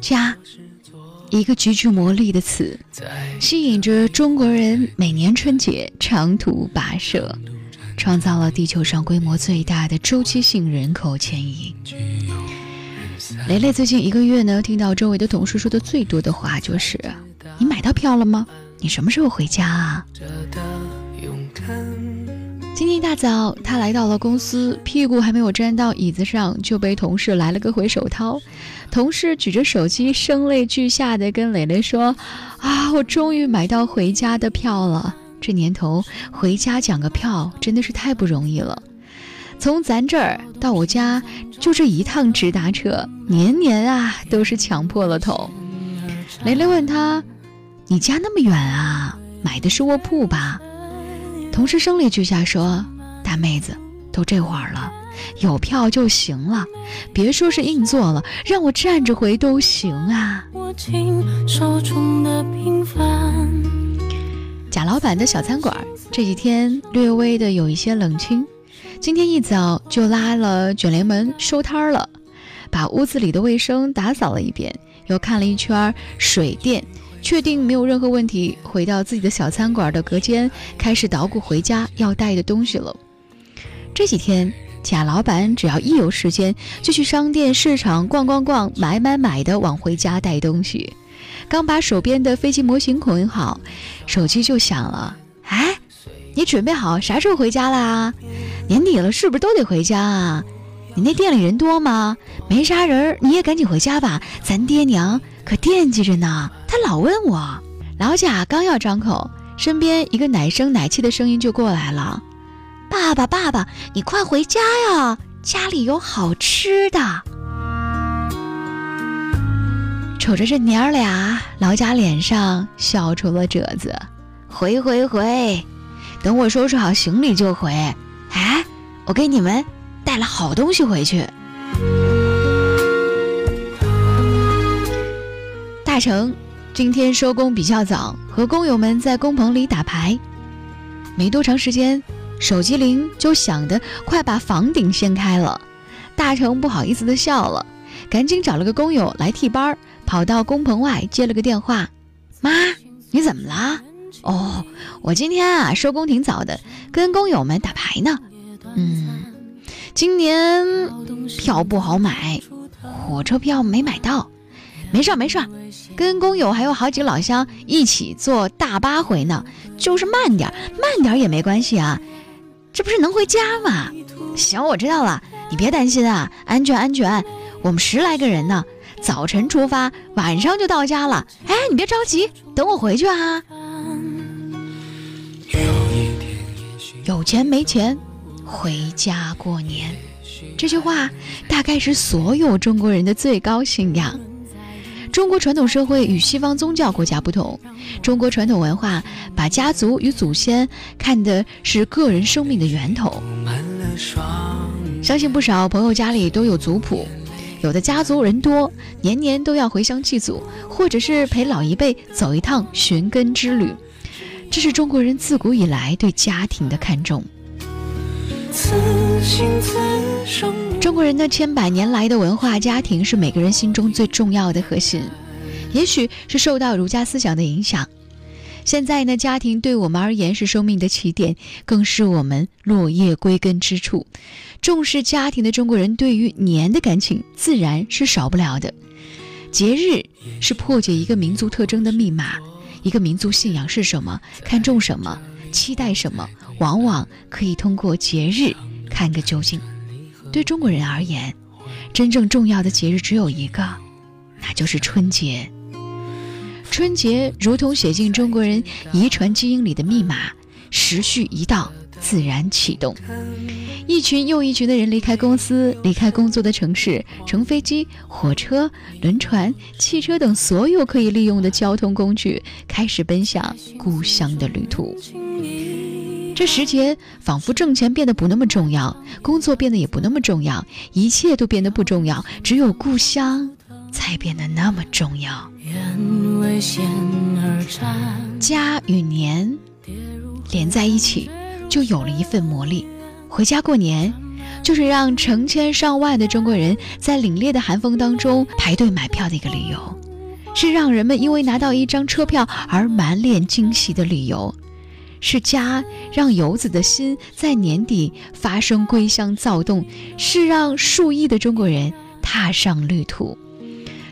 家，一个极具魔力的词，吸引着中国人每年春节长途跋涉，创造了地球上规模最大的周期性人口迁移。雷雷最近一个月呢，听到周围的同事说的最多的话就是：“你买到票了吗？你什么时候回家啊？”一大早，他来到了公司，屁股还没有沾到椅子上，就被同事来了个回手掏。同事举着手机，声泪俱下的跟蕾蕾说：“啊，我终于买到回家的票了！这年头回家抢个票真的是太不容易了。从咱这儿到我家就这一趟直达车，年年啊都是抢破了头。”蕾蕾问他：“你家那么远啊？买的是卧铺吧？”同事声泪俱下说：“大妹子，都这会儿了，有票就行了，别说是硬座了，让我站着回都行啊。”贾老板的小餐馆这几天略微的有一些冷清，今天一早就拉了卷帘门收摊了，把屋子里的卫生打扫了一遍，又看了一圈水电。确定没有任何问题，回到自己的小餐馆的隔间，开始捣鼓回家要带的东西了。这几天，贾老板只要一有时间，就去商店、市场逛逛逛，买买买的往回家带东西。刚把手边的飞机模型捆好，手机就响了。哎，你准备好啥时候回家啦？年底了，是不是都得回家啊？你那店里人多吗？没啥人，你也赶紧回家吧，咱爹娘可惦记着呢。他老问我，老贾刚要张口，身边一个奶声奶气的声音就过来了：“爸爸，爸爸，你快回家呀，家里有好吃的。”瞅着这娘儿俩，老贾脸上笑出了褶子。回回回，等我收拾好行李就回。哎，我给你们带了好东西回去。大成。今天收工比较早，和工友们在工棚里打牌。没多长时间，手机铃就响的快把房顶掀开了。大成不好意思的笑了，赶紧找了个工友来替班，跑到工棚外接了个电话。妈，你怎么了？哦，我今天啊收工挺早的，跟工友们打牌呢。嗯，今年票不好买，火车票没买到。没事儿没事儿，跟工友还有好几个老乡一起坐大巴回呢，就是慢点儿，慢点儿也没关系啊，这不是能回家吗？行，我知道了，你别担心啊，安全安全。我们十来个人呢，早晨出发，晚上就到家了。哎，你别着急，等我回去啊。有钱没钱，回家过年，这句话大概是所有中国人的最高信仰。中国传统社会与西方宗教国家不同，中国传统文化把家族与祖先看的是个人生命的源头。相信不少朋友家里都有族谱，有的家族人多，年年都要回乡祭祖，或者是陪老一辈走一趟寻根之旅。这是中国人自古以来对家庭的看重。此心此生中国人的千百年来的文化，家庭是每个人心中最重要的核心。也许是受到儒家思想的影响，现在呢，家庭对我们而言是生命的起点，更是我们落叶归根之处。重视家庭的中国人，对于年的感情自然是少不了的。节日是破解一个民族特征的密码，一个民族信仰是什么，看重什么。期待什么，往往可以通过节日看个究竟。对中国人而言，真正重要的节日只有一个，那就是春节。春节如同写进中国人遗传基因里的密码，时序一到，自然启动。一群又一群的人离开公司，离开工作的城市，乘飞机、火车、轮船、汽车等所有可以利用的交通工具，开始奔向故乡的旅途。这时节，仿佛挣钱变得不那么重要，工作变得也不那么重要，一切都变得不重要，只有故乡才变得那么重要。家与年连在一起，就有了一份魔力。回家过年，就就是让成千上万的中国人在凛冽的寒风当中排队买票的一个理由，是让人们因为拿到一张车票而满脸惊喜的理由，是家让游子的心在年底发生归乡躁动，是让数亿的中国人踏上旅途。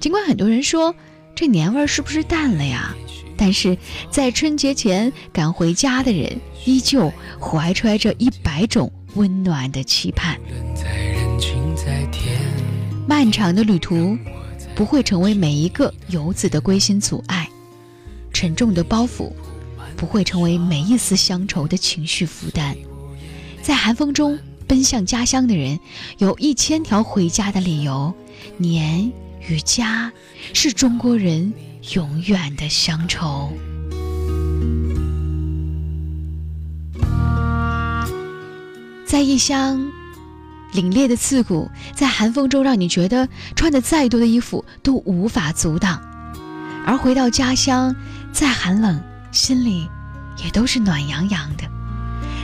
尽管很多人说这年味儿是不是淡了呀？但是在春节前赶回家的人，依旧怀揣着一百种温暖的期盼。漫长的旅途不会成为每一个游子的归心阻碍，沉重的包袱不会成为每一丝乡愁的情绪负担。在寒风中奔向家乡的人，有一千条回家的理由。年与家是中国人。永远的乡愁，在异乡，凛冽的刺骨，在寒风中让你觉得穿的再多的衣服都无法阻挡；而回到家乡，再寒冷，心里也都是暖洋洋的。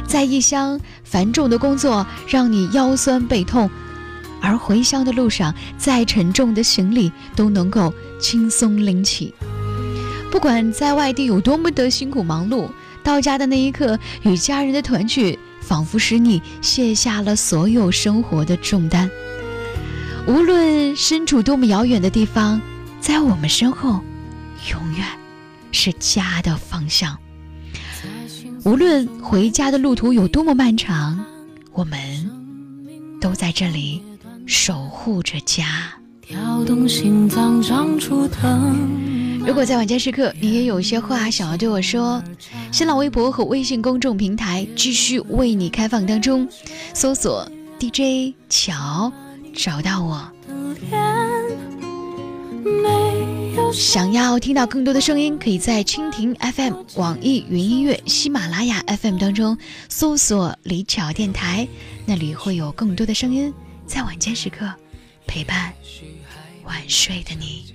在异乡，繁重的工作让你腰酸背痛。而回乡的路上，再沉重的行李都能够轻松拎起。不管在外地有多么的辛苦忙碌，到家的那一刻，与家人的团聚，仿佛使你卸下了所有生活的重担。无论身处多么遥远的地方，在我们身后，永远是家的方向。无论回家的路途有多么漫长，我们都在这里。守护着家。如果在晚间时刻，你也有些话想要对我说，新浪微博和微信公众平台继续为你开放当中，搜索 DJ 乔，找到我。想要听到更多的声音，可以在蜻蜓 FM、网易云音乐、喜马拉雅 FM 当中搜索李巧电台，那里会有更多的声音。在晚间时刻，陪伴晚睡的你。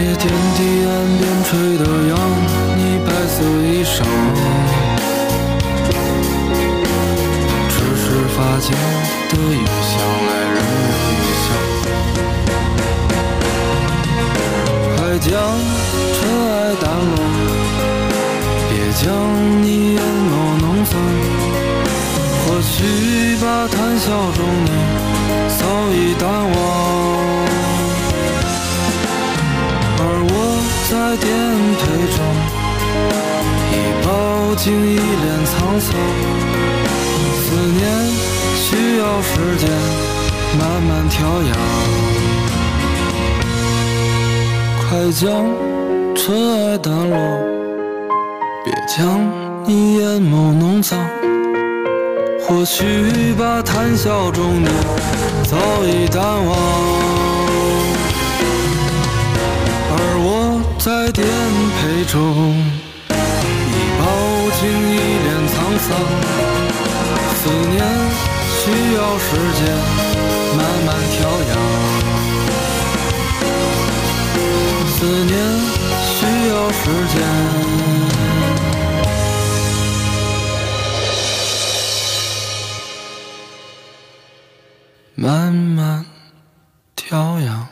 别天地岸边吹的扬，你白色衣裳，只是发间的雨巷，来人留异乡。还将尘埃掸落，别将你眼眸弄脏。或许吧谈笑中你早已淡忘。颠沛中已饱经一脸沧桑。思念需要时间慢慢调养，快将尘埃掸落，别将你眼眸弄脏。或许吧，谈笑中你早已淡忘，在颠沛中已饱经一脸沧桑。思念需要时间慢慢调养，思念需要时间。慢慢调养。